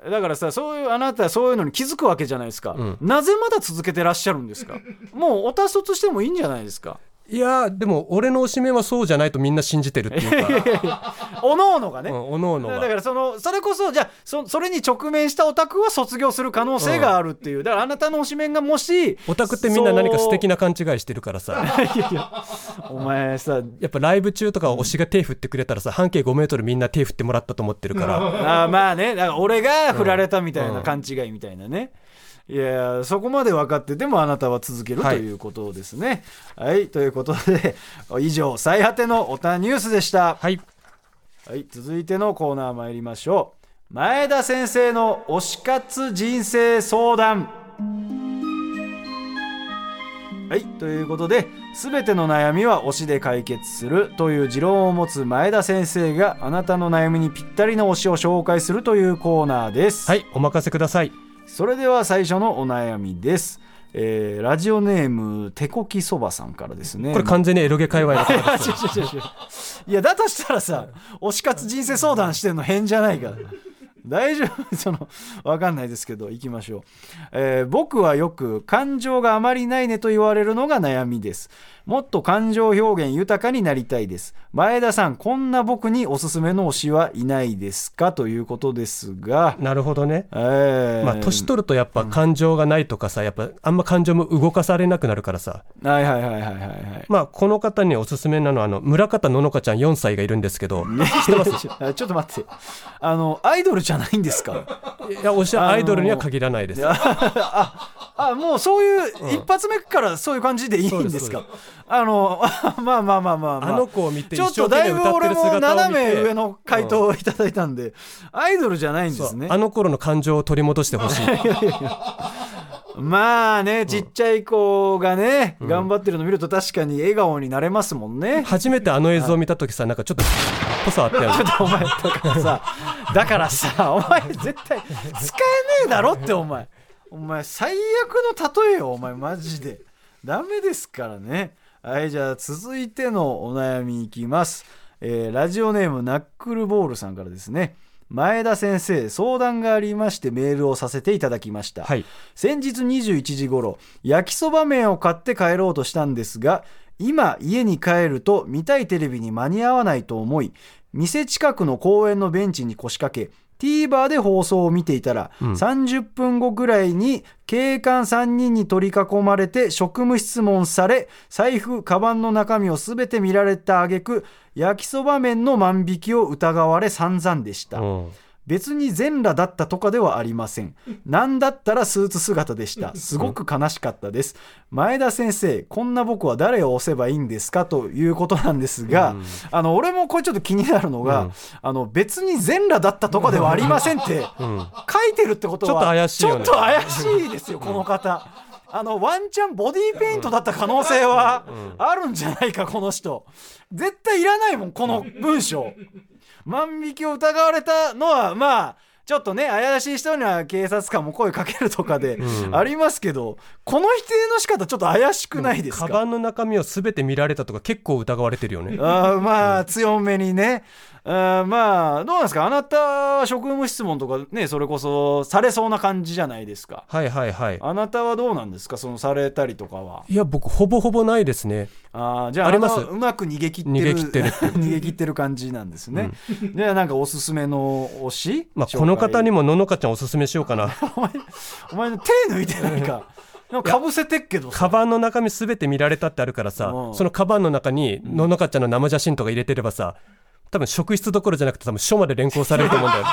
Speaker 2: だからさそういうあなたはそういうのに気づくわけじゃないですか、
Speaker 3: ん。
Speaker 2: なぜまだ続けてらっしゃるんですか？もうおたそとしてもいいんじゃないですか？
Speaker 3: いやーでも俺の推しメンはそうじゃないとみんな信じてるっていうか。
Speaker 2: おのおのがね、
Speaker 3: うんおのおのは
Speaker 2: だからそのそれこそじゃあそそれに直面したオタクは卒業する可能性があるっていう、だからあなたの推しメンがもし
Speaker 3: オタクってみんな何か素敵
Speaker 2: な
Speaker 3: な勘違いしてるからさ。
Speaker 2: お前さ
Speaker 3: やっぱライブ中とか推しが手振ってくれたらさ半径5メートルみんな手振ってもらったと思ってるから。
Speaker 2: あーまあね。だから俺が振られたみたいな勘違いみたいなね、いやそこまで分かっててもあなたは続けると
Speaker 3: はい。
Speaker 2: いうことですね。はい、ということで 以上最果てのオタニュースでした。
Speaker 3: はい。
Speaker 2: はい、続いてのコーナー参りましょう。前田先生の推し活人生相談。はいということで全ての悩みは推しで解決するという持論を持つ前田先生があなたの悩みにぴったりの推しを紹介するというコーナーです、
Speaker 3: はいお任せください
Speaker 2: それでは最初のお悩みです、えーラジオネーム手こきそばさんからですね。
Speaker 3: これ完全にエロゲ界隈の方です
Speaker 2: いやだとしたらさ推し活人生相談してんの変じゃないから大丈夫？そのわかんないですけど行きましょう、えー僕はよく感情があまりないねと言われるのが悩みです。もっと感情表現豊かになりたいです。前田さんこんな僕におすすめの推しはいないですか？ということですが、
Speaker 3: なるほどね。
Speaker 2: えー。
Speaker 3: まあ年取るとやっぱ感情がないとかさやっぱあんま感情も動かされなくなるからさ。
Speaker 2: はいはいはいはいはいはい。
Speaker 3: まあこの方におすすめなのはあの村方ののかちゃん4歳がいるんですけど。
Speaker 2: 知ってます？ちょっと待って。あのアイドルじゃないんですか？
Speaker 3: いや推しはアイドルには限らないです、
Speaker 2: あもうそういう一発目からそういう感じでいいんですか、あの まあまあまあまあ、まあ、
Speaker 3: あの子を見て
Speaker 2: ちょっとだいぶ俺も斜め上の回答をいただいたんで、アイドルじゃないんですね。
Speaker 3: あの頃の感情を取り戻してほしい
Speaker 2: まあねちっちゃい子がね、頑張ってるの見ると確かに笑顔になれますもんね。
Speaker 3: 初めてあの映像を見た時さなんかちょっとぽさあ ったよね
Speaker 2: お前だからさだからさお前絶対使えねえだろってお前。お前最悪の例えよお前マジで。ダメですからね。はいじゃあ続いてのお悩みいきます、えーラジオネームナックルボールさんからですね前田先生相談がありましてメールをさせていただきました、
Speaker 3: はい。
Speaker 2: 先日21時頃焼きそば麺を買って帰ろうとしたんですが今家に帰ると見たいテレビに間に合わないと思い店近くの公園のベンチに腰掛け TVer で放送を見ていたら、30分後ぐらいに警官3人に取り囲まれて職務質問され財布カバンの中身を全て見られた挙句焼きそば麺の万引きを疑われ散々でした、
Speaker 3: うん
Speaker 2: 別に全裸だったとかではありません。何だったらスーツ姿でした。すごく悲しかったです。前田先生こんな僕は誰を押せばいいんですかということなんですが、あの俺もこれちょっと気になるのが、
Speaker 3: うん。
Speaker 2: あの別に全裸だったとかではありませんって
Speaker 3: うん。
Speaker 2: 書いてるってことは
Speaker 3: ちょっと怪しい
Speaker 2: ちょっと怪しいですよこの方。あのワンチャンボディーペイントだった可能性はあるんじゃないかこの人。絶対いらないもんこの文章万引きを疑われたのはまあちょっとね怪しい人には警察官も声かけるとかで
Speaker 3: うん。
Speaker 2: ありますけど、この否定の仕方ちょっと怪しくないですか、
Speaker 3: カバンの中身を全て見られたとか結構疑われてるよね。
Speaker 2: あーまあ強めにね、あーまあどうなんですか？あなたは職務質問とかねそれこそされそうな感じじゃないですか。
Speaker 3: はいはいはい。
Speaker 2: あなたはどうなんですか？そのされたりとかは。い
Speaker 3: や僕ほぼほぼないですね。
Speaker 2: あーじゃあ
Speaker 3: あります。
Speaker 2: うまく逃げ切ってる
Speaker 3: 逃げ切ってる。
Speaker 2: 逃げ切ってる感じなんですね、じゃあなんかおすすめの推し、
Speaker 3: まあこの方に
Speaker 2: も
Speaker 3: もののかちゃんおすすめしようかな。
Speaker 2: お前の手抜いてないか。かかぶせてっけどさ。
Speaker 3: カバンの中身全て見られたってあるからさ
Speaker 2: うん。
Speaker 3: そのカバンの中にののかちゃんの生写真とか入れてればさ多分職質どころじゃなくて多分署まで連行されると思うんだよ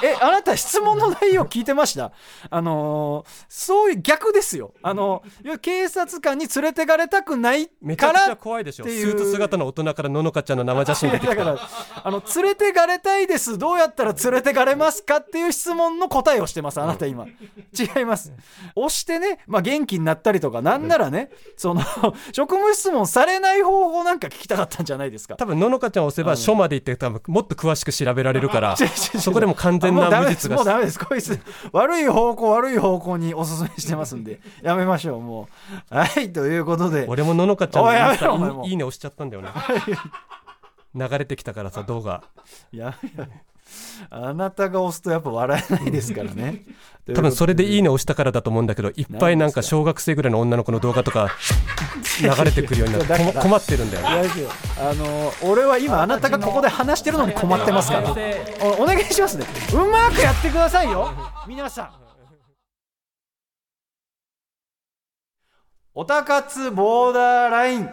Speaker 2: えあなた質問の内容聞いてました？あのーそういう逆ですよ。あの警察官に連れてかれたくない
Speaker 3: めちゃくちゃ
Speaker 2: から
Speaker 3: 怖いでしょ。スーツ姿の大人からののかちゃんの生写真出てきた。
Speaker 2: だからあの連れてかれたいです。どうやったら連れてかれますかっていう質問の答えをしてますあなた今。違います。押してね、まあ、元気になったりとかなんならねその職務質問されない方法なんか聞きたかったんじゃないですか。
Speaker 3: 多分ののかちゃんを押せば署まで行って多分もっと詳しく調べられるからそこでも完全
Speaker 2: もうダメです。
Speaker 3: な無実が。
Speaker 2: もうダメです。こいつ悪い方向悪い方向におすすめしてますんで。やめましょうもう。はいということで。
Speaker 3: 俺もののかちゃんの
Speaker 2: おい
Speaker 3: いいね押しちゃったんだよね。流れてきたからさ動画。
Speaker 2: やめろあなたが押すとやっぱ笑えないですからね。
Speaker 3: 多分それでいい
Speaker 2: ね
Speaker 3: ね押したからだと思うんだけどいっぱいなんか小学生ぐらいの女の子の動画とか流れてくるようになって困ってるんだよ。
Speaker 2: あの俺は今あなたがここで話してるのに困ってますから。おお願いしますね。うまくやってくださいよ。皆さん。おたかつボーダーライン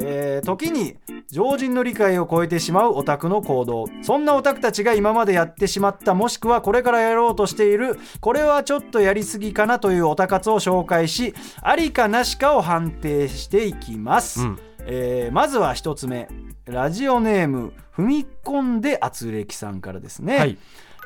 Speaker 2: えー時に常人の理解を超えてしまうオタクの行動。そんなオタクたちが今までやってしまったもしくはこれからやろうとしているこれはちょっとやりすぎかなというオタ活を紹介しありかなしかを判定していきます、
Speaker 3: うん。
Speaker 2: えーまずは一つ目ラジオネーム踏み込んで圧力さんからですね、
Speaker 3: はい。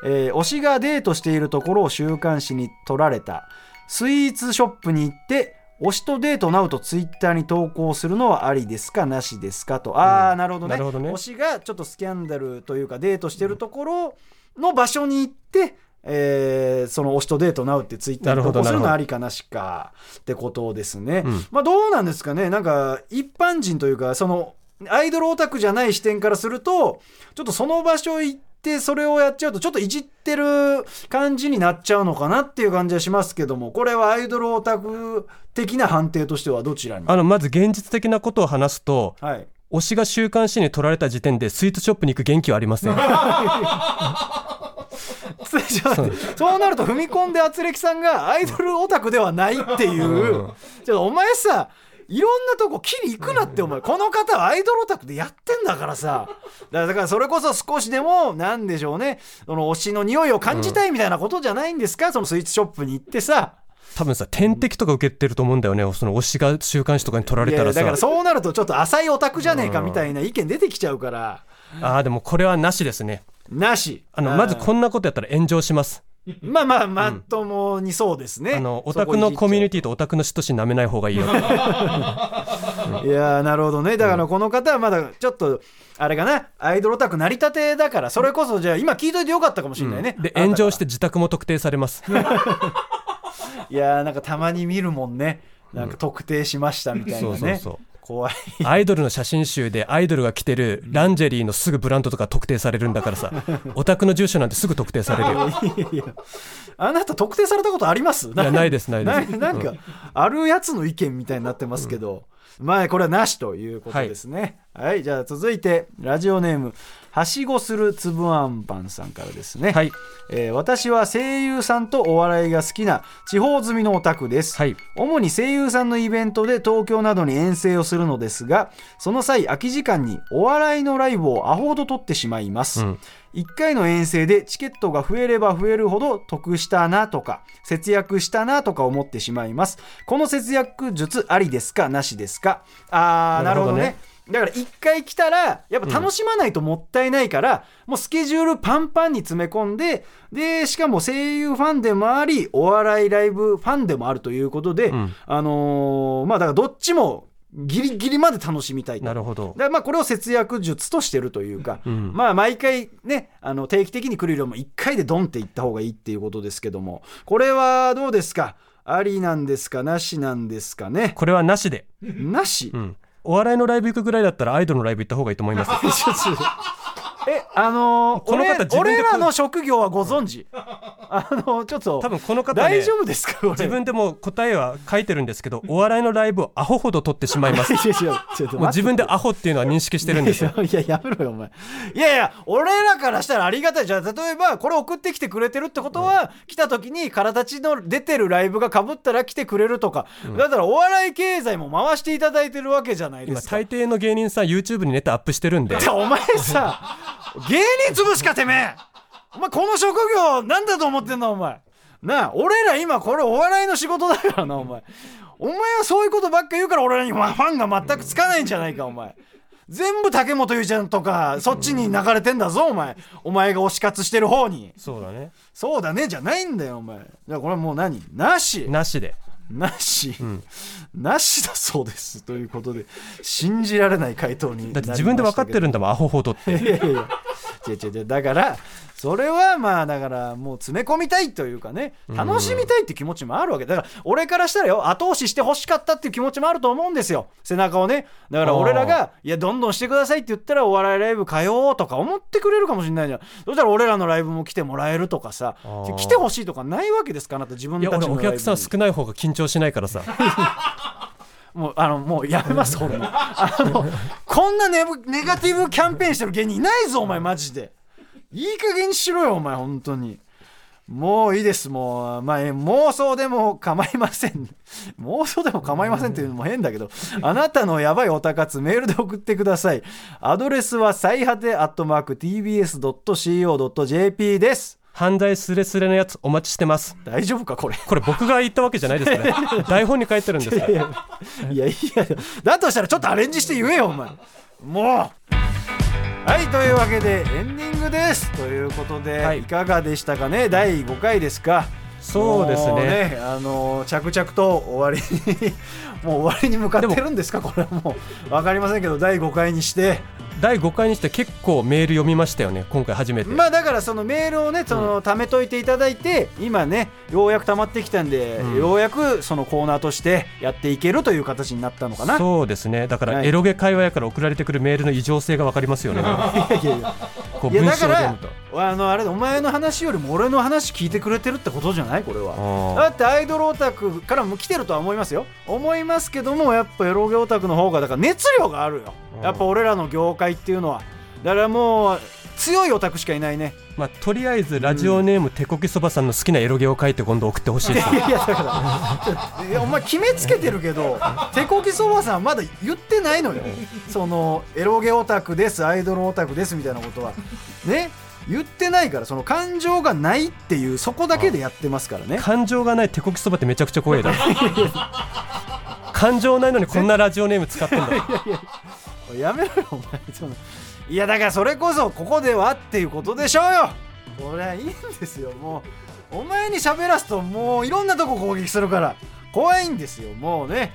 Speaker 2: えー推しがデートしているところを週刊誌に撮られた。スイーツショップに行って推しとデートなうとツイッターに投稿するのはありですか？なしですか？と。ああ、
Speaker 3: うん
Speaker 2: なるほどね。
Speaker 3: なるほどね。
Speaker 2: 推しがちょっとスキャンダルというかデートしてるところの場所に行ってえーその推しとデートなうってツイッターに投稿するのはありかなしかってことですね、
Speaker 3: うん。
Speaker 2: まあどうなんですかね？なんか一般人というかそのアイドルオタクじゃない視点からするとちょっとその場所行ってそれをやっちゃうとちょっといじってる感じになっちゃうのかなっていう感じはしますけどもこれはアイドルオタク的な判定としてはどちらに？
Speaker 3: あのまず現実的なことを話すと
Speaker 2: はい。
Speaker 3: 推しが週刊誌に取られた時点でスイーツショップに行く元気はありません。
Speaker 2: そうなると踏み込んで圧力さんがアイドルオタクではないっていう。
Speaker 3: うん。
Speaker 2: ちょっとお前さいろんなとこ切り行くなってお前。この方はアイドルオタクでやってんだからさ。だからそれこそ少しでもなんでしょうね。その推しの匂いを感じたいみたいなことじゃないんですか、そのスイーツショップに行ってさ。
Speaker 3: 多分さ点滴とか受けてると思うんだよね。その推しが週刊誌とかに取られたらさ。
Speaker 2: だからそうなるとちょっと浅いオタクじゃねえかみたいな意見出てきちゃうから。
Speaker 3: ああでもこれはなしですね。
Speaker 2: なし。
Speaker 3: あのまずこんなことやったら炎上します
Speaker 2: まあまあまともにそうですね、
Speaker 3: あのオタクのコミュニ
Speaker 2: テ
Speaker 3: ティとオタクの嫉妬心舐めない方がいいよ。
Speaker 2: ィ いやーなるほどね。だからこの方はまだちょっとあれかな。アイドルオタク成り立てだからそれこそじゃあ今聞いといてよかったかもしれないね、
Speaker 3: で
Speaker 2: あなたが
Speaker 3: 炎上して自宅も特定されます。
Speaker 2: いやーなんかたまに見るもんね。なんか特定しましたみたいなね、
Speaker 3: そうそうそう
Speaker 2: 怖い。
Speaker 3: アイドルの写真集でアイドルが着てるランジェリーのすぐブランドとか特定されるんだからさ オタクの住所なんてすぐ特定されるよ。
Speaker 2: いやいやあなた特定されたことあります？
Speaker 3: いやない。ですないです。
Speaker 2: ななんか、あるやつの意見みたいになってますけど、まあこれはなしということですね。はい、じゃあ続いてラジオネームはしごするつぶあんパンさんからですね、
Speaker 3: はい。
Speaker 2: えー私は声優さんとお笑いが好きな地方住みのオタクです、
Speaker 3: はい。
Speaker 2: 主に声優さんのイベントで東京などに遠征をするのですがその際空き時間にお笑いのライブをアホほど撮ってしまいます、
Speaker 3: うん。
Speaker 2: 1回の遠征でチケットが増えれば増えるほど得したなとか節約したなとか思ってしまいます。この節約術ありですか？なしですか？あーなるほどねだから1回来たらやっぱ楽しまないともったいないから、もうスケジュールパンパンに詰め込んででしかも声優ファンでもありお笑いライブファンでもあるということで、
Speaker 3: うん。
Speaker 2: あのーまあだからどっちもギリギリまで楽しみたいと。
Speaker 3: なるほど。
Speaker 2: だからまあこれを節約術としてるというか、
Speaker 3: うん。
Speaker 2: まあ毎回ねあの定期的に来るよりも1回でドンっていった方がいいっていうことですけどもこれはどうですか？ありなんですか？なしなんですかね？
Speaker 3: これはなしで、
Speaker 2: なし、
Speaker 3: うん、お笑いのライブ行くぐらいだったらアイドルのライブ行った方がいいと思います。
Speaker 2: えあのー
Speaker 3: この方
Speaker 2: 俺らの職業はご存知？あ あのちょっと
Speaker 3: 多分この方ね
Speaker 2: 大丈夫ですか？
Speaker 3: 自分でも答えは書いてるんですけど お笑いのライブをアホほど撮ってしまいます。もう自分でアホっていうのは認識してるんですよ。
Speaker 2: いやいややめろよお前。いやいや俺らからしたらありがたい。じゃあ例えばこれ送ってきてくれてるってことは、来た時に体ちの出てるライブがかぶったら来てくれるとか、だからお笑い経済も回していただいてるわけじゃないですか。
Speaker 3: 今大抵の芸人さん YouTube にネタアップしてるんで。
Speaker 2: お前さ芸人潰しかてめえ。お前この職業なんだと思ってんだお前。なあ俺ら今これお笑いの仕事だからなお前。お前はそういうことばっか言うから俺らにファンが全くつかないんじゃないかお前。全部竹本ゆうちゃんとかそっちに流れてんだぞお前。お前が推し活してる方に。
Speaker 3: そうだね。
Speaker 2: そうだねじゃないんだよお前。じゃあこれもう何？なし。
Speaker 3: なしで
Speaker 2: なし、なしだそうですということで信じられない回答に
Speaker 3: だって自分で分かってるんだもんアホほどって。
Speaker 2: いやいやいや違う違う違う。だからそれはまあだからもう詰め込みたいというかね。楽しみたいって気持ちもあるわけ。だから俺からしたらよ後押ししてほしかったっていう気持ちもあると思うんですよ。背中をね。だから俺らがいやどんどんしてくださいって言ったらお笑いライブ通おうとか思ってくれるかもしれないじゃん。そしたら俺らのライブも来てもらえるとかさ
Speaker 3: ー。
Speaker 2: 来てほしいとかないわけですかあなた自分
Speaker 3: いや俺お
Speaker 2: たちのライブに。
Speaker 3: 客さん少ない方が緊張しないからさ
Speaker 2: もうあのもうやめます俺もあのこんなネブネガティブキャンペーンしてる芸人いないぞお前マジで。いい加減にしろよお前本当に。もういいですもう、まあ、え妄想でも構いません。妄想でも構いませんっていうのも変だけどあなたのやばいおたかつメールで送ってください。アドレスは最果てアットマーク TBS.CO.JP です
Speaker 3: 犯罪スレスレのやつお待ちしてます。
Speaker 2: 大丈夫かこれ？
Speaker 3: これ僕が言ったわけじゃないですね。台本に書いてるんです。
Speaker 2: いやいやいやだとしたらちょっとアレンジして言えよお前。もう。はいというわけでエンディングです。ということで、
Speaker 3: はい。
Speaker 2: い、かがでしたかね？第5回ですか。
Speaker 3: そうです
Speaker 2: も
Speaker 3: ね
Speaker 2: あの着々と終わりに もう終わりに向かってるんですか？これはもう分かりませんけど第5回にして
Speaker 3: 第5回にして結構メール読みましたよね今回初めて、
Speaker 2: まあだからそのメールをねその貯めといていただいて、今ねようやく溜まってきたんで、
Speaker 3: うん。
Speaker 2: ようやくそのコーナーとしてやっていけるという形になったのかな。
Speaker 3: そうですね。だから
Speaker 2: はい。
Speaker 3: エロゲ会話やから送られてくるメールの異常性が分かりますよね。
Speaker 2: いやいやいや。
Speaker 3: こう文章を読むと
Speaker 2: あのあれだお前の話よりも俺の話聞いてくれてるってことじゃない？これは。
Speaker 3: あ
Speaker 2: だってアイドルオタクからも来てるとは思いますよ。思いますけどもやっぱエロゲオタクの方がだから熱量があるよ。
Speaker 3: うん
Speaker 2: やっぱ俺らの業界っていうのは。だからもう強いオタクしかいないね。
Speaker 3: まあ、とりあえずラジオネーム手こきそばさんの好きなエロゲを書いて今度送ってほしいです。
Speaker 2: いやだから。いやお前決めつけてるけど手こきそばさんまだ言ってないのよ。そのエロゲオタクですアイドルオタクですみたいなことは。ね？言ってないからその感情がないっていうそこだけでやってますからね。
Speaker 3: 感情がない手こきそばってめちゃくちゃ怖いだろ 感情ないのにこんなラジオネーム使ってんだ。
Speaker 2: やめろよお前。そのいやだからそれこそここではっていうことでしょうよ。これはいいんですよもう。お前に喋らすともういろんなとこ攻撃するから。怖いんですよもうね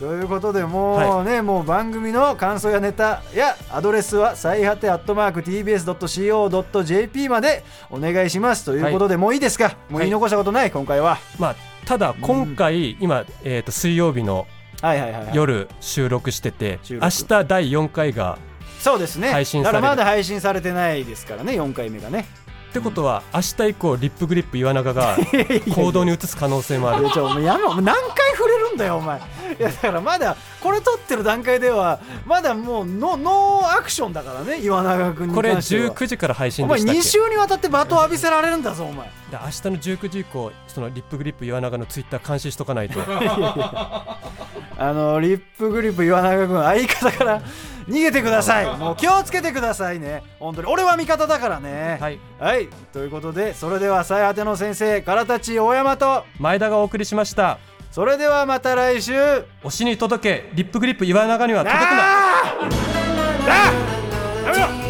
Speaker 2: ということでもうね、もう番組の感想やネタやアドレスは最果てアットマーク TBS.CO.JP までお願いしますということで、もういいですか？もう言い残したことない、今回は。
Speaker 3: まあただ今回、今、えー、と水曜日の
Speaker 2: はいはいはい、はい、
Speaker 3: 夜収録してて、
Speaker 2: 収
Speaker 3: 明
Speaker 2: 録
Speaker 3: 日第4回が
Speaker 2: そうですね。
Speaker 3: 配信される。
Speaker 2: だからまだ配信されてないですからね4回目がね
Speaker 3: ってことは明日以降リップグリップ岩永が 行動に移す可能性もある。
Speaker 2: いやちょお前やお前何回触れるんだよお前。いやだからまだこれ撮ってる段階ではまだもうノノーアクションだからね岩永君に
Speaker 3: これ
Speaker 2: 関しては。
Speaker 3: 19時から配
Speaker 2: お前
Speaker 3: 信でしたっけ
Speaker 2: ？2週にわたって罵倒浴びせられるんだぞお前。
Speaker 3: で明日の19時以降そのリップグリップ岩永のツイッター監視しとかないと。
Speaker 2: あのリップグリップ岩永君相方から逃げてください。もう気をつけてくださいね。本当に。俺は味方だからね。
Speaker 3: はい。
Speaker 2: はい、ということでそれでは最果ての先生からたち大山と。
Speaker 3: 前田がお送りしました。
Speaker 2: それではまた来週。
Speaker 3: 推しに届けリップグリップ岩永には届くな。
Speaker 2: あ！ーあ！ーやめろ